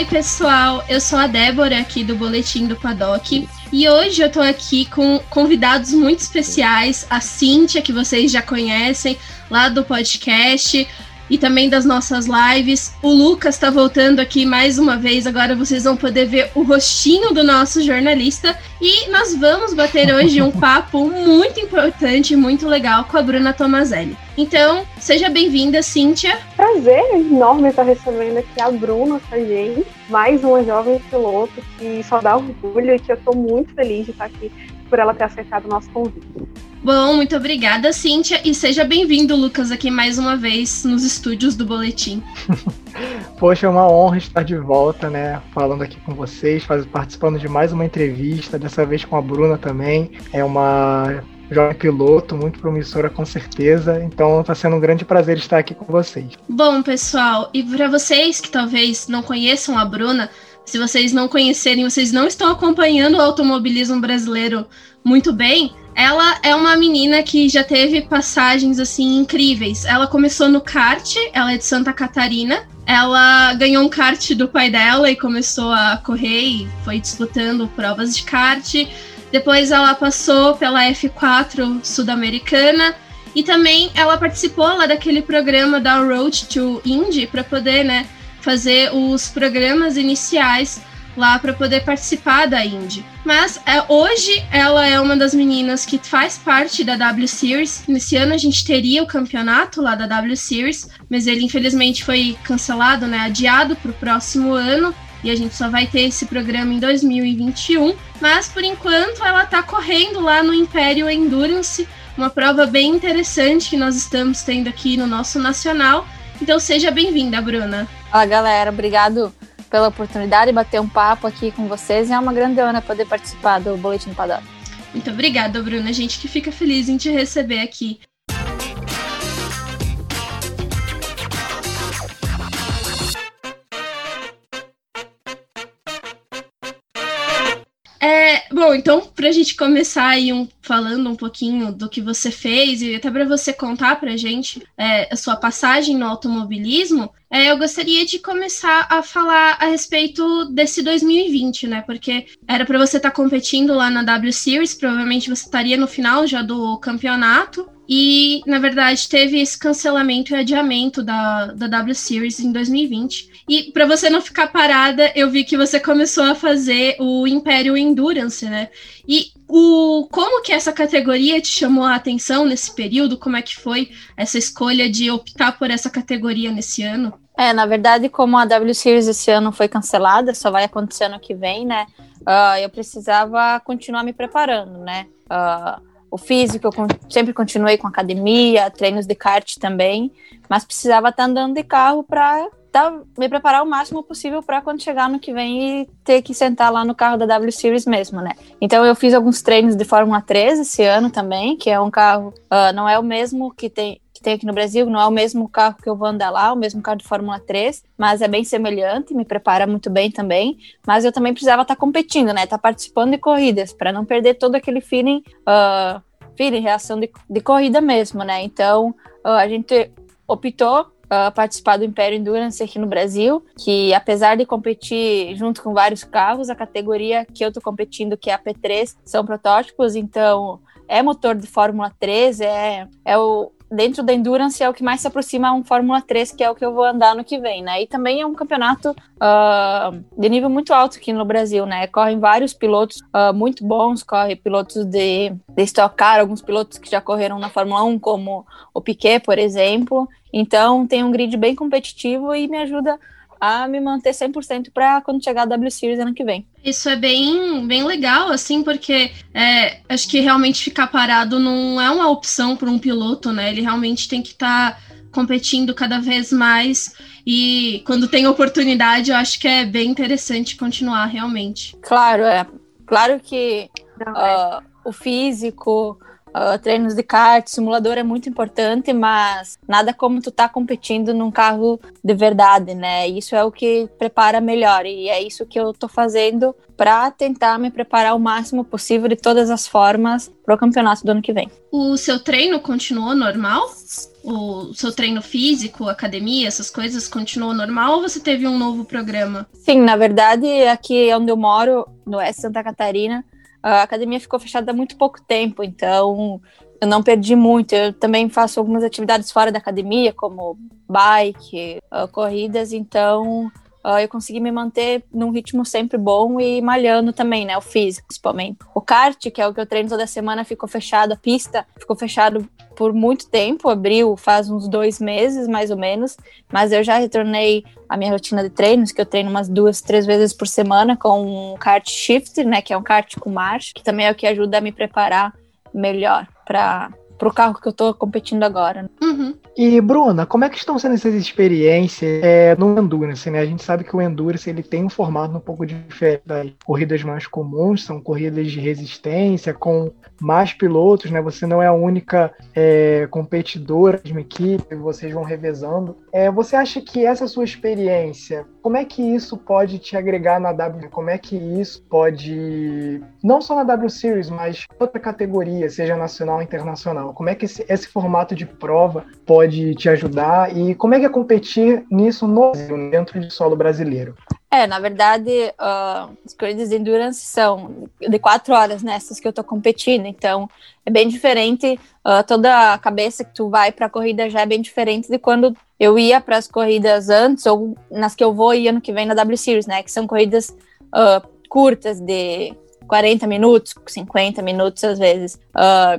Oi, pessoal. Eu sou a Débora aqui do Boletim do Paddock. E hoje eu tô aqui com convidados muito especiais, a Cíntia, que vocês já conhecem, lá do podcast e também das nossas lives. O Lucas está voltando aqui mais uma vez. Agora vocês vão poder ver o rostinho do nosso jornalista. E nós vamos bater hoje um papo muito importante, muito legal com a Bruna Tomazelli. Então, seja bem-vinda, Cíntia. Prazer enorme estar recebendo aqui a Bruna com a gente, mais uma jovem piloto que só dá orgulho e que eu estou muito feliz de estar aqui por ela ter aceitado o nosso convite. Bom, muito obrigada, Cíntia, e seja bem-vindo, Lucas, aqui mais uma vez nos estúdios do Boletim. Poxa, é uma honra estar de volta, né? Falando aqui com vocês, faz, participando de mais uma entrevista, dessa vez com a Bruna também. É uma jovem piloto, muito promissora com certeza. Então está sendo um grande prazer estar aqui com vocês. Bom, pessoal, e para vocês que talvez não conheçam a Bruna, se vocês não conhecerem, vocês não estão acompanhando o automobilismo brasileiro muito bem, ela é uma menina que já teve passagens assim incríveis. Ela começou no kart, ela é de Santa Catarina. Ela ganhou um kart do pai dela e começou a correr e foi disputando provas de kart. Depois ela passou pela F4 sul-americana e também ela participou lá daquele programa da Road to Indy para poder, né, fazer os programas iniciais lá para poder participar da Indy. Mas é, hoje ela é uma das meninas que faz parte da W Series. Nesse ano a gente teria o campeonato lá da W Series, mas ele infelizmente foi cancelado, né, adiado para o próximo ano. E a gente só vai ter esse programa em 2021. Mas por enquanto ela está correndo lá no Império Endurance, uma prova bem interessante que nós estamos tendo aqui no nosso nacional. Então seja bem-vinda, Bruna. Olá, galera. Obrigado pela oportunidade de bater um papo aqui com vocês. É uma grande honra poder participar do Boletim Paddock. Muito obrigada, Bruna. A gente que fica feliz em te receber aqui. Bom, então, para a gente começar aí um, falando um pouquinho do que você fez e até para você contar para a gente é, a sua passagem no automobilismo, é, eu gostaria de começar a falar a respeito desse 2020, né? Porque era para você estar tá competindo lá na W Series, provavelmente você estaria no final já do campeonato. E, na verdade, teve esse cancelamento e adiamento da, da W Series em 2020. E para você não ficar parada, eu vi que você começou a fazer o Império Endurance, né? E o como que essa categoria te chamou a atenção nesse período? Como é que foi essa escolha de optar por essa categoria nesse ano? É, na verdade, como a W Series esse ano foi cancelada, só vai acontecer ano que vem, né? Uh, eu precisava continuar me preparando, né? Uh, o físico, eu sempre continuei com academia, treinos de kart também, mas precisava estar andando de carro para tá, me preparar o máximo possível para quando chegar no que vem e ter que sentar lá no carro da W Series mesmo, né? Então eu fiz alguns treinos de Fórmula 3 esse ano também, que é um carro, uh, não é o mesmo que tem que tem aqui no Brasil, não é o mesmo carro que eu vou andar lá, o mesmo carro de Fórmula 3, mas é bem semelhante, me prepara muito bem também. Mas eu também precisava estar tá competindo, né? Estar tá participando de corridas, para não perder todo aquele feeling, uh, feeling reação de, de corrida mesmo, né? Então uh, a gente optou uh, participar do Império Endurance aqui no Brasil, que apesar de competir junto com vários carros, a categoria que eu tô competindo, que é a P3, são protótipos, então é motor de Fórmula 3, é, é o, dentro da Endurance é o que mais se aproxima a um Fórmula 3, que é o que eu vou andar no que vem, né? E também é um campeonato uh, de nível muito alto aqui no Brasil, né? Correm vários pilotos uh, muito bons, corre pilotos de, de Stock Car, alguns pilotos que já correram na Fórmula 1, como o Piquet, por exemplo. Então tem um grid bem competitivo e me ajuda a me manter 100% para quando chegar a W Series ano que vem. Isso é bem, bem legal, assim, porque é, acho que realmente ficar parado não é uma opção para um piloto, né? Ele realmente tem que estar tá competindo cada vez mais e quando tem oportunidade, eu acho que é bem interessante continuar realmente. Claro, é. Claro que uh, o físico, Uh, treinos de kart, simulador é muito importante, mas nada como tu tá competindo num carro de verdade, né? Isso é o que prepara melhor e é isso que eu tô fazendo para tentar me preparar o máximo possível de todas as formas para o campeonato do ano que vem. O seu treino continuou normal? o seu treino físico, academia, essas coisas continuou normal ou você teve um novo programa? Sim, na verdade, aqui onde eu moro, no Oeste Santa Catarina, a academia ficou fechada há muito pouco tempo, então eu não perdi muito. Eu também faço algumas atividades fora da academia, como bike, uh, corridas, então uh, eu consegui me manter num ritmo sempre bom e malhando também, né? O físico, principalmente. O kart, que é o que eu treino toda semana, ficou fechado, a pista ficou fechado por muito tempo, abriu faz uns dois meses, mais ou menos, mas eu já retornei à minha rotina de treinos, que eu treino umas duas, três vezes por semana com um kart shift, né? Que é um kart com marcha, que também é o que ajuda a me preparar melhor para o carro que eu estou competindo agora. Uhum. E, Bruna, como é que estão sendo essas experiências é, no Endurance, né? A gente sabe que o Endurance ele tem um formato um pouco diferente das corridas mais comuns, são corridas de resistência, com mais pilotos, né? Você não é a única é, competidora de uma equipe, vocês vão revezando. É, você acha que essa sua experiência, como é que isso pode te agregar na W? Como é que isso pode, não só na W Series, mas outra categoria, seja nacional ou internacional? Como é que esse, esse formato de prova pode te ajudar e como é que é competir nisso no Brasil, dentro de solo brasileiro? É, na verdade, uh, as corridas de endurance são de quatro horas nessas que eu tô competindo, então é bem diferente. Uh, toda a cabeça que tu vai para a corrida já é bem diferente de quando eu ia para as corridas antes ou nas que eu vou e ano que vem na W Series, né? Que são corridas uh, curtas de 40 minutos, 50 minutos às vezes.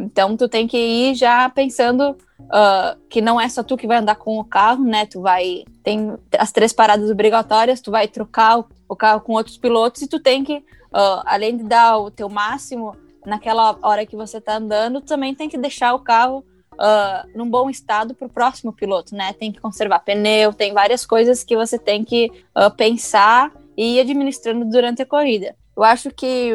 então tu tem que ir já pensando uh, que não é só tu que vai andar com o carro, né? Tu vai. Tem as três paradas obrigatórias, tu vai trocar o, o carro com outros pilotos e tu tem que, uh, além de dar o teu máximo naquela hora que você tá andando, também tem que deixar o carro uh, num bom estado para o próximo piloto, né? Tem que conservar pneu, tem várias coisas que você tem que uh, pensar e ir administrando durante a corrida. Eu acho que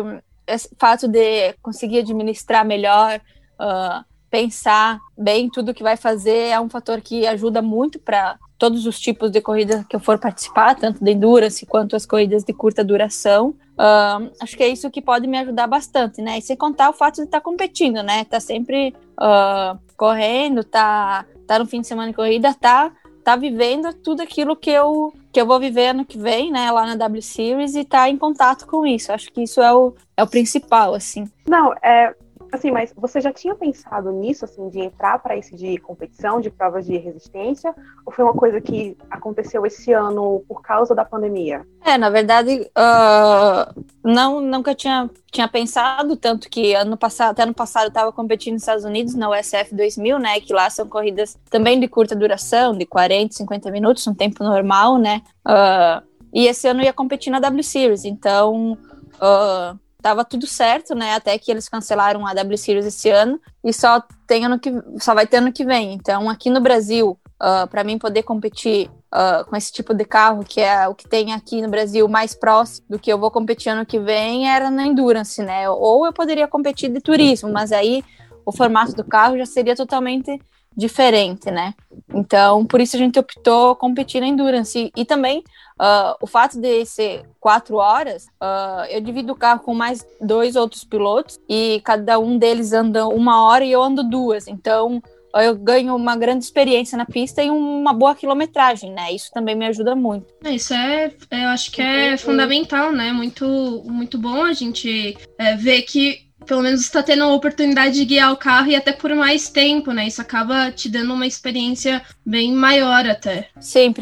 esse fato de conseguir administrar melhor uh, pensar bem tudo que vai fazer é um fator que ajuda muito para todos os tipos de corridas que eu for participar, tanto de endurance quanto as corridas de curta duração. Uh, acho que é isso que pode me ajudar bastante, né? E sem contar o fato de estar tá competindo, né? Tá sempre uh, correndo, tá, tá no fim de semana de corrida, tá, tá vivendo tudo aquilo que eu, que eu vou viver ano que vem, né? Lá na W Series e tá em contato com isso. Acho que isso é o, é o principal, assim. Não, é, Assim, mas você já tinha pensado nisso, assim, de entrar para esse de competição, de provas de resistência? Ou foi uma coisa que aconteceu esse ano por causa da pandemia? É, na verdade, uh, não, nunca tinha, tinha pensado, tanto que ano passado, até ano passado eu estava competindo nos Estados Unidos, na USF 2000, né, que lá são corridas também de curta duração, de 40, 50 minutos, um tempo normal, né, uh, e esse ano eu ia competir na W Series, então... Uh, tava tudo certo, né? Até que eles cancelaram a W Series esse ano e só tem ano que só vai ter ano que vem. Então, aqui no Brasil, uh, ah, para mim poder competir uh, com esse tipo de carro, que é o que tem aqui no Brasil mais próximo do que eu vou competir ano que vem, era na Endurance, né? Ou eu poderia competir de turismo, mas aí o formato do carro já seria totalmente diferente, né? Então, por isso a gente optou competir na Endurance. E, e também uh, o fato de ser quatro horas, uh, eu divido o carro com mais dois outros pilotos e cada um deles anda uma hora e eu ando duas. Então, eu ganho uma grande experiência na pista e uma boa quilometragem, né? Isso também me ajuda muito. É, isso é, eu acho que é fundamental, né? Muito, muito bom a gente é, ver que pelo menos está tendo a oportunidade de guiar o carro e até por mais tempo, né? Isso acaba te dando uma experiência bem maior até. Sim,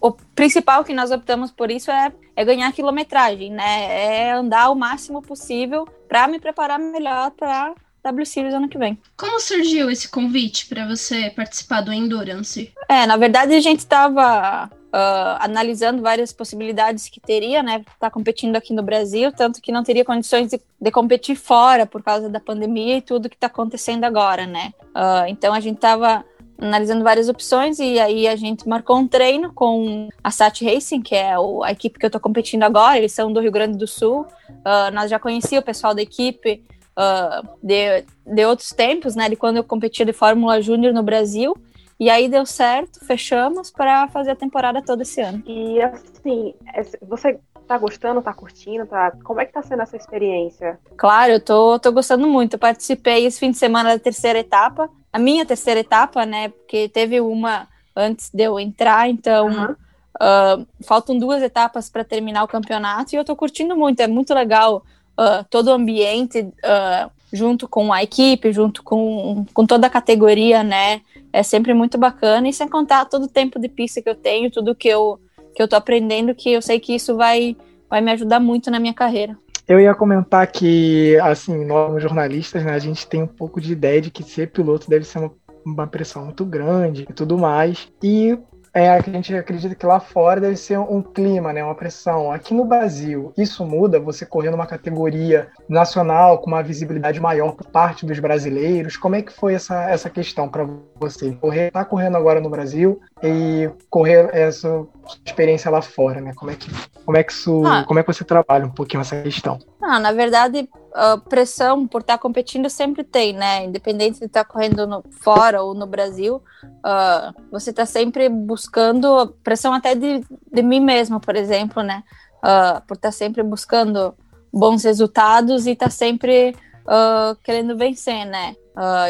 o principal que nós optamos por isso é, é ganhar quilometragem, né? É andar o máximo possível para me preparar melhor para W Series ano que vem. Como surgiu esse convite para você participar do Endurance? É, na verdade a gente estava uh, analisando várias possibilidades que teria, né, tá competindo aqui no Brasil, tanto que não teria condições de, de competir fora por causa da pandemia e tudo que está acontecendo agora, né. Uh, então a gente estava analisando várias opções e aí a gente marcou um treino com a Sat Racing, que é a equipe que eu estou competindo agora, eles são do Rio Grande do Sul. Uh, nós já conhecíamos o pessoal da equipe uh, de, de outros tempos, né, de quando eu competia de Fórmula Júnior no Brasil. E aí deu certo, fechamos para fazer a temporada todo esse ano. E assim, você tá gostando, tá curtindo, tá? Como é que tá sendo essa experiência? Claro, eu tô, tô gostando muito. Eu participei esse fim de semana da terceira etapa, a minha terceira etapa, né? Porque teve uma antes de eu entrar, então uhum. uh, faltam duas etapas para terminar o campeonato e eu tô curtindo muito, é muito legal uh, todo o ambiente uh, junto com a equipe, junto com, com toda a categoria, né? É sempre muito bacana e sem contar todo o tempo de pista que eu tenho, tudo que eu que eu tô aprendendo, que eu sei que isso vai vai me ajudar muito na minha carreira. Eu ia comentar que, assim, nós jornalistas, né, a gente tem um pouco de ideia de que ser piloto deve ser uma, uma pressão muito grande e tudo mais. E é, a gente acredita que lá fora deve ser um clima, né, uma pressão. Aqui no Brasil, isso muda, você correr numa categoria nacional com uma visibilidade maior por parte dos brasileiros. Como é que foi essa, essa questão para você? Correr, tá correndo agora no Brasil e correr essa experiência lá fora, né? Como é que, como é que, isso, ah. como é que você trabalha um pouquinho essa questão? Ah, na verdade, a pressão por estar competindo sempre tem, né? Independente de estar correndo no, fora ou no Brasil, uh, você está sempre buscando pressão até de, de mim mesma, por exemplo, né? Uh, por estar sempre buscando bons resultados e estar sempre uh, querendo vencer, né?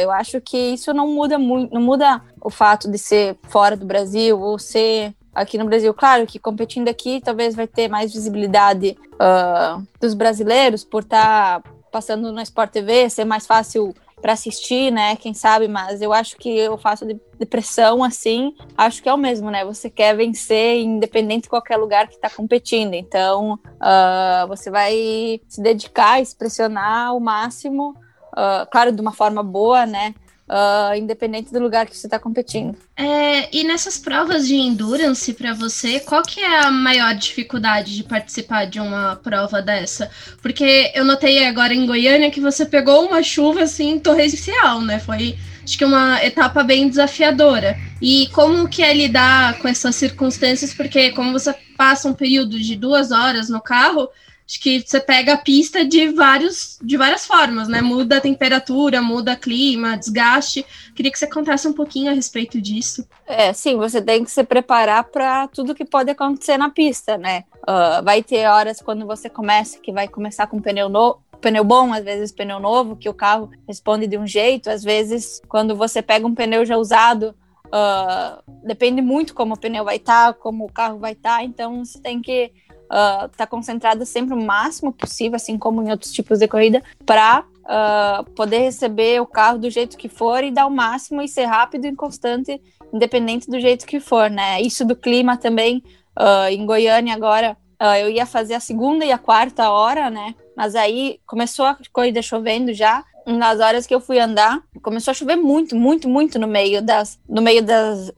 eu acho que isso não muda muito, não muda o fato de ser fora do Brasil ou ser aqui no Brasil. Claro que competindo aqui talvez vai ter mais visibilidade uh, dos brasileiros por estar tá passando no Sport TV, ser mais fácil para assistir, né? Quem sabe, mas eu acho que eu faço de, pressão assim, acho que é o mesmo, né? Você quer vencer independente de qualquer lugar que está competindo. Então, uh, você vai se dedicar, se pressionar ao máximo, uh, claro, de uma forma boa, né? Uh, independente do lugar que você está competindo. É, e nessas provas de endurance para você, qual que é a maior dificuldade de participar de uma prova dessa? Porque eu notei agora em Goiânia que você pegou uma chuva assim torrencial, né? Foi acho que uma etapa bem desafiadora. E como que é lidar com essas circunstâncias? Porque como você passa um período de duas horas no carro, Acho que você pega a pista de, vários, de várias formas, né? Muda a temperatura, muda clima, desgaste. Queria que você contasse um pouquinho a respeito disso. É, sim, você tem que se preparar para tudo que pode acontecer na pista, né? Uh, vai ter horas quando você começa que vai começar com pneu novo pneu bom, às vezes pneu novo, que o carro responde de um jeito, às vezes quando você pega um pneu já usado, uh, depende muito como o pneu vai estar, tá, como o carro vai estar, tá, então você tem que uh, tá concentrada sempre o máximo possível, assim como em outros tipos de corrida, para uh, ah, poder receber o carro do jeito que for e dar o máximo e ser rápido e constante, independente do jeito que for, né? Isso do clima também, uh, em Goiânia agora, eu ia fazer a segunda e a quarta hora, né? Mas aí começou a corrida chovendo já, nas horas que eu fui andar, começou a chover muito, muito, muito no meio das, no meio das,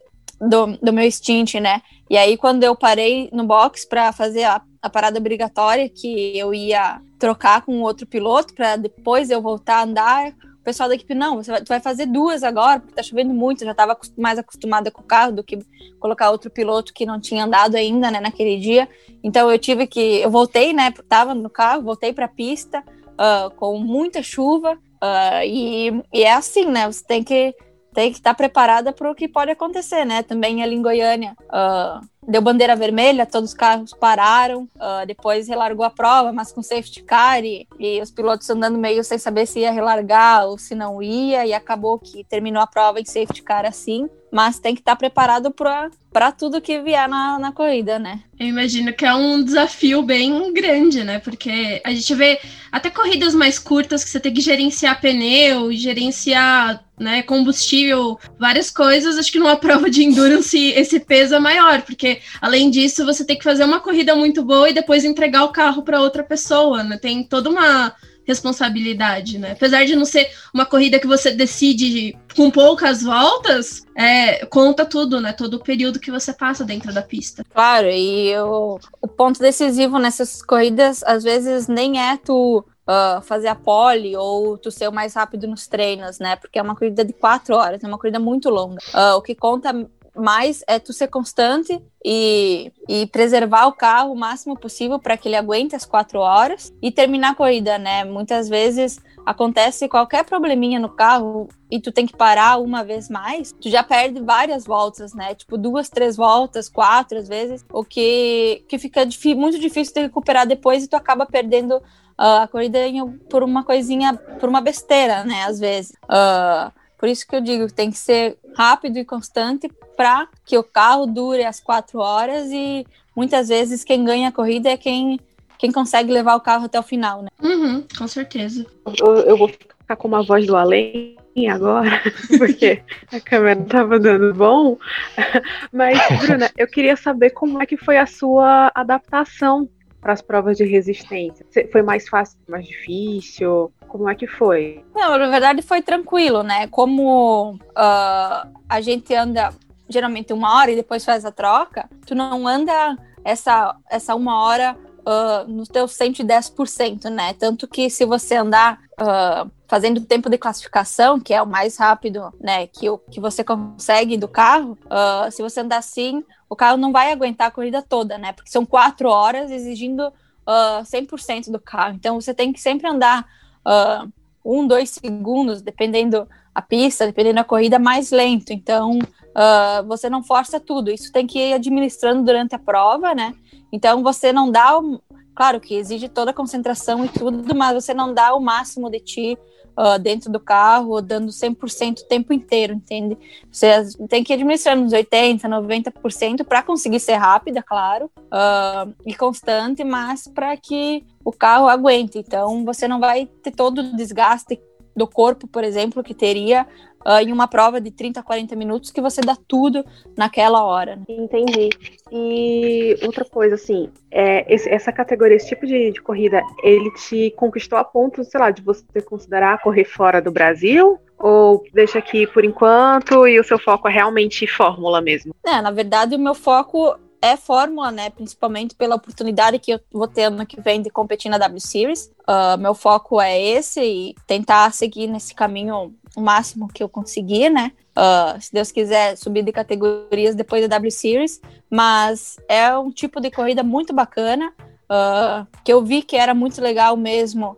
do, do meu stint, né? E aí, quando eu parei no box para fazer a, a, parada obrigatória, que eu ia trocar com outro piloto para depois eu voltar a andar, o pessoal da equipe, não, você vai, vai fazer duas agora, porque tá chovendo muito, eu já estava mais acostumada com o carro do que colocar outro piloto que não tinha andado ainda, né, naquele dia. Então eu tive que, eu voltei, né, tava no carro, voltei para a pista uh, com muita chuva, uh, e, e é assim, né, você tem que tem que estar preparada para o que pode acontecer, né? Também ali em Goiânia, uh, deu bandeira vermelha, todos os carros pararam, uh, depois relargou a prova, mas com safety car e, e, os pilotos andando meio sem saber se ia relargar ou se não ia, e acabou que terminou a prova em safety car assim, mas tem que estar preparado para tudo que vier na, na corrida, né? Eu imagino que é um desafio bem grande, né? Porque a gente vê até corridas mais curtas que você tem que gerenciar pneu, gerenciar né, combustível, várias coisas. Acho que numa prova de endurance esse peso é maior, porque além disso você tem que fazer uma corrida muito boa e depois entregar o carro para outra pessoa, né? Tem toda uma responsabilidade, né? Apesar de não ser uma corrida que você decide com poucas voltas, é, conta tudo, né? Todo o período que você passa dentro da pista. Claro, e o, o ponto decisivo nessas corridas, às vezes, nem é tu Uh, fazer a pole ou tu ser o mais rápido nos treinos, né? Porque é uma corrida de quatro horas, é uma corrida muito longa. Uh, o que conta mais é tu ser constante e, e preservar o carro o máximo possível para que ele aguente as quatro horas e terminar a corrida, né? Muitas vezes acontece qualquer probleminha no carro e tu tem que parar uma vez mais, tu já perde várias voltas, né? Tipo, duas, três voltas, quatro às vezes, o que, que fica muito difícil de recuperar depois e tu acaba perdendo uh, a corrida em, por uma coisinha, por uma besteira, né? Às vezes. Uh, Por isso que eu digo que tem que ser rápido e constante para que o carro dure as quatro horas e muitas vezes quem ganha a corrida é quem, quem consegue levar o carro até o final, né? Uhum, com certeza. Eu, eu vou ficar com uma voz do além agora, porque a câmera estava dando bom. Mas, Bruna, eu queria saber como é que foi a sua adaptação para as provas de resistência. Foi mais fácil, mais difícil? Como é que foi? Não, na verdade foi tranquilo, né? Como uh, a gente anda geralmente uma hora e depois faz a troca, tu não anda essa, essa uma hora uh, no teu 110%, né? Tanto que se você andar uh, fazendo o tempo de classificação, que é o mais rápido, né, que, o, que você consegue do carro, uh, se você andar assim, o carro não vai aguentar a corrida toda, né? Porque são quatro horas exigindo uh, 100% do carro. Então você tem que sempre andar uh, um, dois segundos, dependendo a pista, dependendo da corrida, mais lento. Então uh, você não força tudo. Isso tem que ir administrando durante a prova, né? Então você não dá, o... claro que exige toda a concentração e tudo, mas você não dá o máximo de ti uh, dentro do carro, dando 100% o tempo inteiro, entende? Você tem que administrar uns 80%, 90% para conseguir ser rápida, claro, uh, e constante, mas para que o carro aguente. Então, você não vai ter todo o desgaste do corpo, por exemplo, que teria uh, em uma prova de 30, 40 minutos que você dá tudo naquela hora. Né? Entendi. E outra coisa, assim, é, esse, essa categoria, esse tipo de, de, corrida, ele te conquistou a ponto, sei lá, de você considerar correr fora do Brasil? Ou deixa aqui por enquanto e o seu foco é realmente fórmula mesmo? É, na verdade, o meu foco é fórmula, né? Principalmente pela oportunidade que eu vou ter ano que vem de competir na W Series. Uh, meu foco é esse e tentar seguir nesse caminho o máximo que eu conseguir, né? Uh, se Deus quiser subir de categorias depois da W Series, mas é um tipo de corrida muito bacana uh, que eu vi que era muito legal mesmo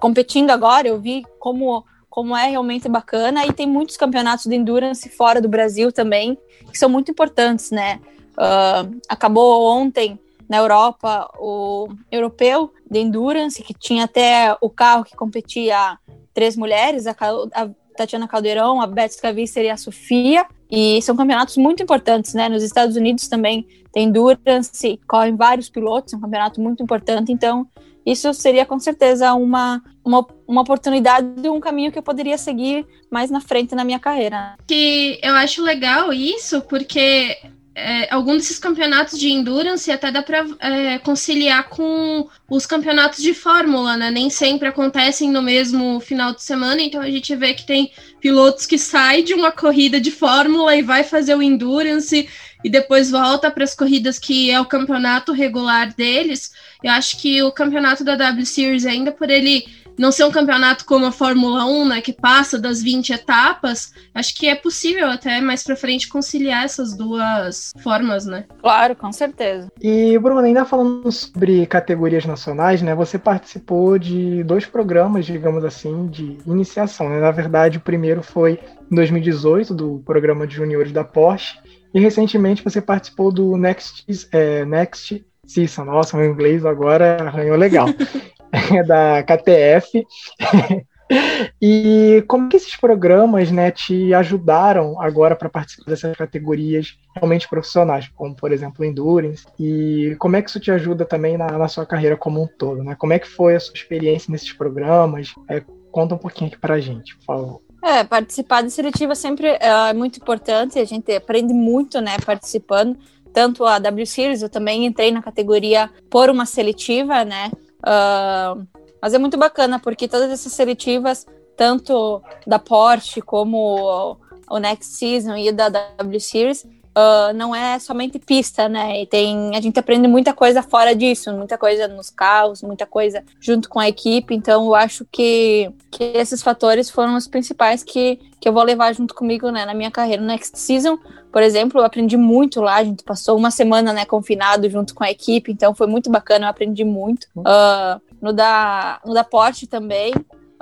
competindo agora. Eu vi como como é realmente bacana e tem muitos campeonatos de endurance fora do Brasil também que são muito importantes, né? Uh, acabou ontem na Europa o europeu de endurance, que tinha até o carro que competia três mulheres, a, a Tatiana Caldeirão, a Beth Scavisser e a Sofia. E são campeonatos muito importantes, né? Nos Estados Unidos também tem endurance, correm vários pilotos, é um campeonato muito importante. Então, isso seria com certeza uma, uma, uma oportunidade, um caminho que eu poderia seguir mais na frente na minha carreira. Que eu acho legal isso, porque é, algum desses campeonatos de endurance até dá para é, conciliar com os campeonatos de fórmula, né? Nem sempre acontecem no mesmo final de semana, então a gente vê que tem pilotos que saem de uma corrida de fórmula e vai fazer o endurance e depois volta para as corridas que é o campeonato regular deles. Eu acho que o campeonato da W Series ainda por ele não ser um campeonato como a Fórmula 1, né, que passa das 20 etapas, acho que é possível até mais para frente conciliar essas duas formas, né? Claro, com certeza. E, Bruno, ainda falando sobre categorias nacionais, né, você participou de dois programas, digamos assim, de iniciação, né? Na verdade, o primeiro foi em 2018, do programa de juniores da Porsche, e recentemente você participou do Next, é, Next Season. Nossa, meu inglês agora arranhou legal. da KTF. e como que esses programas né, te ajudaram agora para participar dessas categorias realmente profissionais, como por exemplo Endurance, e como é que isso te ajuda também na, na sua carreira como um todo? Né? Como é que foi a sua experiência nesses programas? É, conta um pouquinho aqui para a gente, por favor. É, participar de seletiva sempre é, é muito importante, a gente aprende muito, né, participando. Tanto a W Series, eu também entrei na categoria por uma seletiva, né, Uh, mas é muito bacana, porque todas essas seletivas, tanto da Porsche como o Next Season e da W Series, uh, não é somente pista, né? E tem, a gente aprende muita coisa fora disso, muita coisa nos carros, muita coisa junto com a equipe. Então, eu acho que, que esses fatores foram os principais que, que eu vou levar junto comigo né, na minha carreira. Next Season, por exemplo, eu aprendi muito lá. A gente passou uma semana né, confinado junto com a equipe, então foi muito bacana, eu aprendi muito. Uh, no, da, no da Porsche também,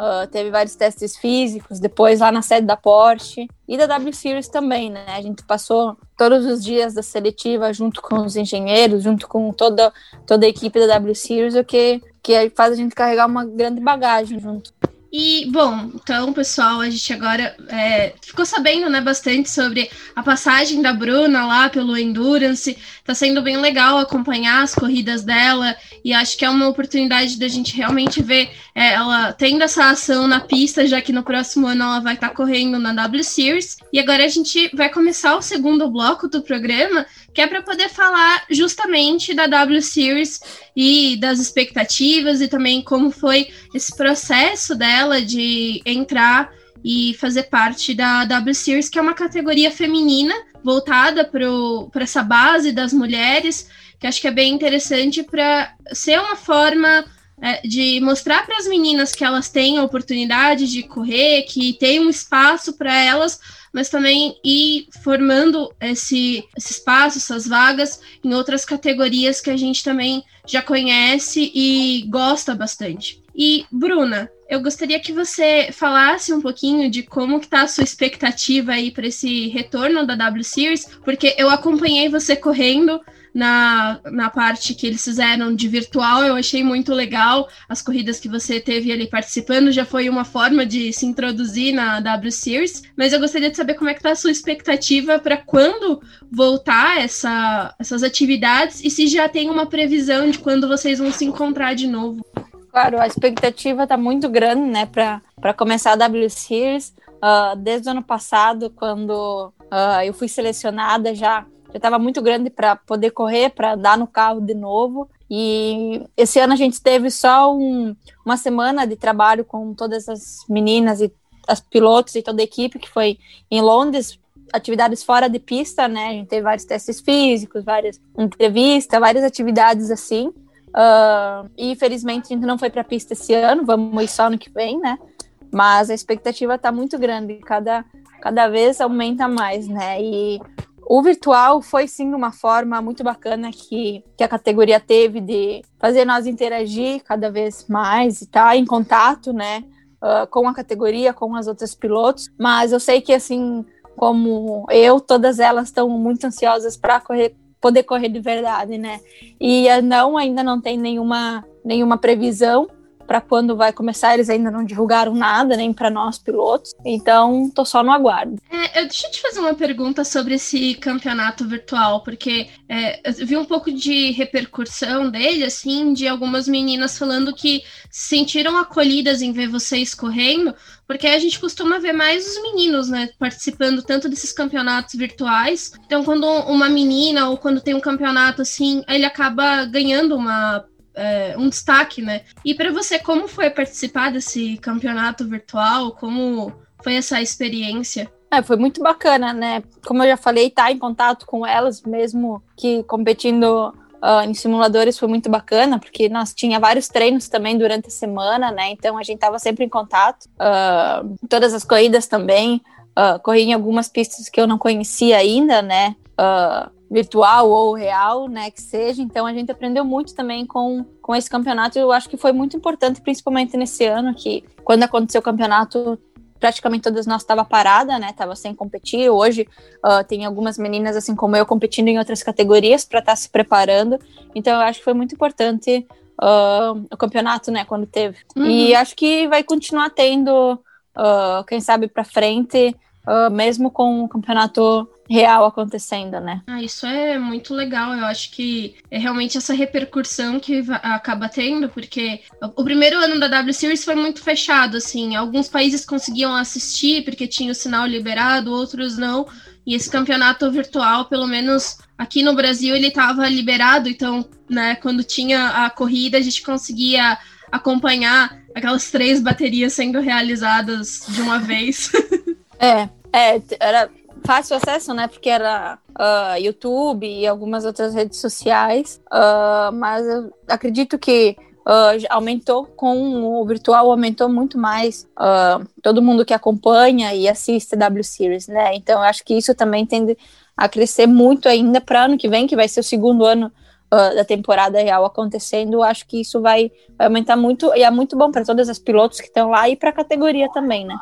Uh, teve vários testes físicos, depois lá na sede da Porsche e da W Series também, né? A gente passou todos os dias da seletiva junto com os engenheiros, junto com toda, toda a equipe da W Series, o que, que faz a gente carregar uma grande bagagem junto. E, bom, então, pessoal, a gente agora é, ficou sabendo né, bastante sobre a passagem da Bruna lá pelo Endurance. Tá sendo bem legal acompanhar as corridas dela e acho que é uma oportunidade da gente realmente ver é, ela tendo essa ação na pista, já que no próximo ano ela vai estar tá correndo na W Series. E agora a gente vai começar o segundo bloco do programa, que é para poder falar justamente da W Series e das expectativas e também como foi esse processo dela de entrar e fazer parte da W Series, que é uma categoria feminina voltada para essa base das mulheres, que acho que é bem interessante para ser uma forma é, de mostrar para as meninas que elas têm a oportunidade de correr, que tem um espaço para elas mas também ir formando esse, esse espaço, essas vagas em outras categorias que a gente também já conhece e gosta bastante. E, Bruna, eu gostaria que você falasse um pouquinho de como que tá a sua expectativa aí para esse retorno da W Series, porque eu acompanhei você correndo na, na parte que eles fizeram de virtual, eu achei muito legal. As corridas que você teve ali participando já foi uma forma de se introduzir na W Series, mas eu gostaria de saber como é que tá a sua expectativa para quando voltar essa, essas atividades e se já tem uma previsão de quando vocês vão se encontrar de novo. Claro, a expectativa está muito grande, né, para começar a W Series. Uh, desde o ano passado, quando uh, eu fui selecionada, já já estava muito grande para poder correr, para andar no carro de novo. E esse ano a gente teve só um, uma semana de trabalho com todas as meninas e as pilotos e toda a equipe que foi em Londres, atividades fora de pista, né? A gente teve vários testes físicos, várias entrevistas, várias atividades assim. Uh, e infelizmente a gente não foi para pista esse ano, vamos ir só no que vem, né? Mas a expectativa está muito grande, cada, cada vez aumenta mais, né? E o virtual foi sim uma forma muito bacana que, que a categoria teve de fazer nós interagir cada vez mais e estar tá em contato, né, uh, com a categoria, com as outras pilotos. Mas eu sei que assim como eu, todas elas estão muito ansiosas para correr, poder correr de verdade, né? E não ainda não tem nenhuma nenhuma previsão para quando vai começar, eles ainda não divulgaram nada, nem para nós pilotos. Então, tô só no aguardo. É, eu, deixa eu te fazer uma pergunta sobre esse campeonato virtual, porque é, eu vi um pouco de repercussão dele, assim, de algumas meninas falando que se sentiram acolhidas em ver vocês correndo, porque a gente costuma ver mais os meninos, né, participando tanto desses campeonatos virtuais. Então, quando uma menina ou quando tem um campeonato assim, ele acaba ganhando uma é, um destaque, né? E para você, como foi participar desse campeonato virtual? Como foi essa experiência? É, foi muito bacana, né? Como eu já falei, estar tá em contato com elas, mesmo que competindo uh, em simuladores, foi muito bacana, porque nós tinha vários treinos também durante a semana, né? Então a gente estava sempre em contato. Uh, todas as corridas também. Uh, corri em algumas pistas que eu não conhecia ainda, né? Uh, virtual ou real, né, que seja. Então a gente aprendeu muito também com, com esse campeonato. Eu acho que foi muito importante, principalmente nesse ano, que quando aconteceu o campeonato, praticamente todas nós estava parada, né, tava sem competir. Hoje uh, tem algumas meninas assim como eu competindo em outras categorias para estar tá se preparando. Então eu acho que foi muito importante uh, o campeonato, né, quando teve. Uhum. E acho que vai continuar tendo, uh, quem sabe para frente, mesmo com o campeonato real acontecendo, né? Ah, isso é muito legal. Eu acho que é realmente essa repercussão que acaba tendo, porque o primeiro ano da W Series foi muito fechado, assim. Alguns países conseguiam assistir porque tinha o sinal liberado, outros não. E esse campeonato virtual, pelo menos aqui no Brasil, ele estava liberado. Então, né, quando tinha a corrida, a gente conseguia acompanhar aquelas três baterias sendo realizadas de uma vez. é, é, era fácil acesso, né? Porque era uh, YouTube e algumas outras redes sociais. Uh, mas eu acredito que uh, aumentou com o virtual, aumentou muito mais todo mundo que acompanha e assiste W Series, né? Então eu acho que isso também tende a crescer muito ainda para ano que vem, que vai ser o segundo ano Uh, da temporada real acontecendo, acho que isso vai, vai, aumentar muito e é muito bom para todas as pilotos que estão lá e para a categoria também, né?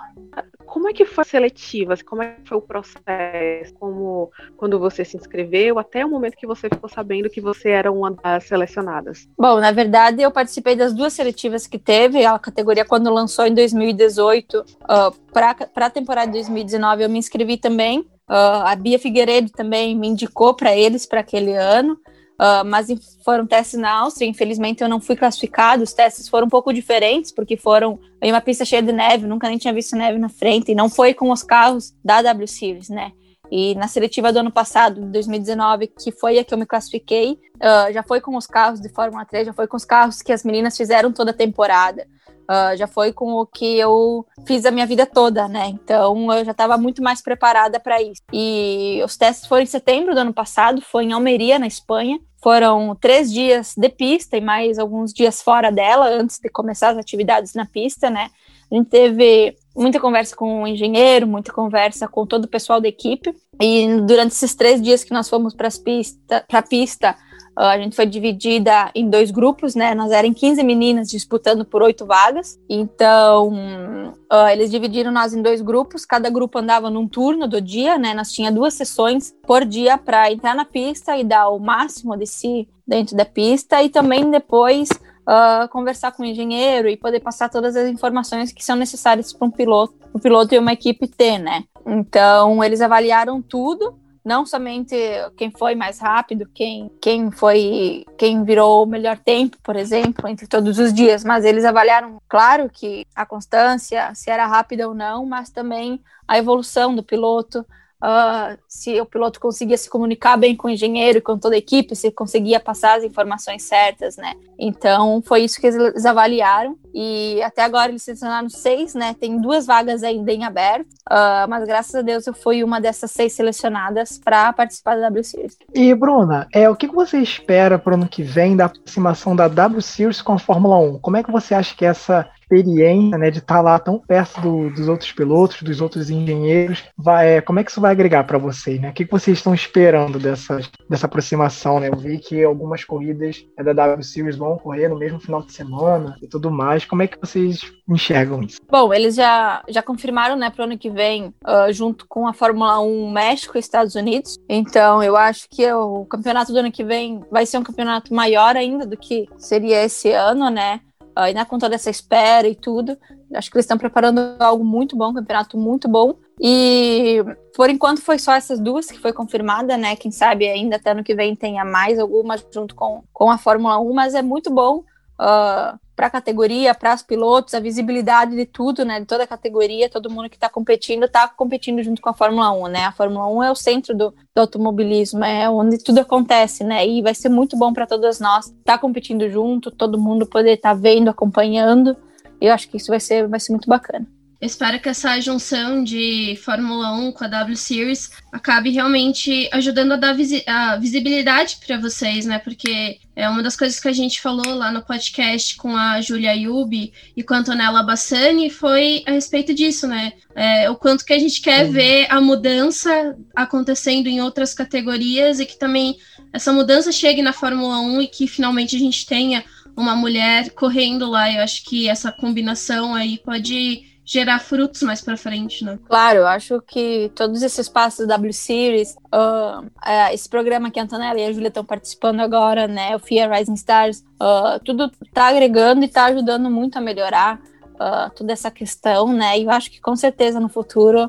Como é que foi a seletiva? Como é que foi o processo? Como quando você se inscreveu, até o momento que você ficou sabendo que você era uma das selecionadas? Bom, na verdade, eu participei das duas seletivas que teve. A categoria, quando lançou em 2018, uh, para a temporada de 2019, eu me inscrevi também. Uh, a Bia Figueiredo também me indicou para eles para aquele ano. Uh, mas foram testes na Áustria. Infelizmente, eu não fui classificado. Os testes foram um pouco diferentes, porque foram em uma pista cheia de neve. Nunca nem tinha visto neve na frente. E não foi com os carros da W Series, né? E na seletiva do ano passado, de 2019, que foi a que eu me classifiquei, uh, já foi com os carros de Fórmula 3, já foi com os carros que as meninas fizeram toda a temporada. Uh, já foi com o que eu fiz a minha vida toda, né? Então eu já estava muito mais preparada para isso. E os testes foram em setembro do ano passado, foi em Almeria, na Espanha. Foram três dias de pista e mais alguns dias fora dela, antes de começar as atividades na pista, né? A gente teve muita conversa com o engenheiro, muita conversa com todo o pessoal da equipe. E durante esses três dias que nós fomos para a pista, a gente foi dividida em dois grupos, né? Nós eram 15 meninas disputando por oito vagas. Então, uh, eles dividiram nós em dois grupos. Cada grupo andava num turno do dia, né? Nós tinha duas sessões por dia para entrar na pista e dar o máximo de si dentro da pista e também depois uh, conversar com o engenheiro e poder passar todas as informações que são necessárias para um piloto, o piloto e uma equipe ter, né? Então, eles avaliaram tudo não somente quem foi mais rápido, quem, quem foi, quem virou o melhor tempo, por exemplo, entre todos os dias, mas eles avaliaram, claro, que a constância, se era rápida ou não, mas também a evolução do piloto, uh, se o piloto conseguia se comunicar bem com o engenheiro e com toda a equipe, se conseguia passar as informações certas, né? Então, foi isso que eles avaliaram. E até agora eles selecionaram seis, né? Tem duas vagas ainda em aberto, uh, mas graças a Deus eu fui uma dessas seis selecionadas para participar da W Series. E, Bruna, é, o que você espera para o ano que vem da aproximação da W Series com a Fórmula 1? Como é que você acha que essa experiência, né, de estar tá lá tão perto do, dos outros pilotos, dos outros engenheiros, vai, é, como é que isso vai agregar para vocês, né? O que, que vocês estão esperando dessa, dessa aproximação, né? Eu vi que algumas corridas é, da W Series vão ocorrer no mesmo final de semana e tudo mais. Como é que vocês enxergam isso? Bom, eles já, já confirmaram, né, para o ano que vem, uh, junto com a Fórmula 1 México e Estados Unidos. Então, eu acho que o campeonato do ano que vem vai ser um campeonato maior ainda do que seria esse ano, né? Ainda com toda essa espera e tudo. Acho que eles estão preparando algo muito bom, um campeonato muito bom. E por enquanto foi só essas duas que foi confirmada, né? Quem sabe ainda até ano que vem tenha mais algumas junto com, com a Fórmula 1, mas é muito bom. Uh, para a categoria, para os pilotos, a visibilidade de tudo, né? De toda a categoria, todo mundo que está competindo está competindo junto com a Fórmula 1, né? A Fórmula 1 é o centro do, do automobilismo, é onde tudo acontece, né? E vai ser muito bom para todas nós estar tá competindo junto, todo mundo poder estar tá vendo, acompanhando. Eu acho que isso vai ser, vai ser muito bacana. Espero que essa junção de Fórmula 1 com a W Series acabe realmente ajudando a dar visi a visibilidade para vocês, né? Porque é uma das coisas que a gente falou lá no podcast com a Julia Yubi e com a Antonella Bassani foi a respeito disso, né? É, o quanto que a gente quer uhum. ver a mudança acontecendo em outras categorias e que também essa mudança chegue na Fórmula 1 e que finalmente a gente tenha uma mulher correndo lá. Eu acho que essa combinação aí pode gerar frutos mais para frente, né? Claro, eu acho que todos esses passos da W Series, uh, uh, esse programa que a Antonella e a Júlia estão participando agora, né, o FIA Rising Stars, uh, tudo tá agregando e tá ajudando muito a melhorar toda essa questão, né? E eu acho que com certeza no futuro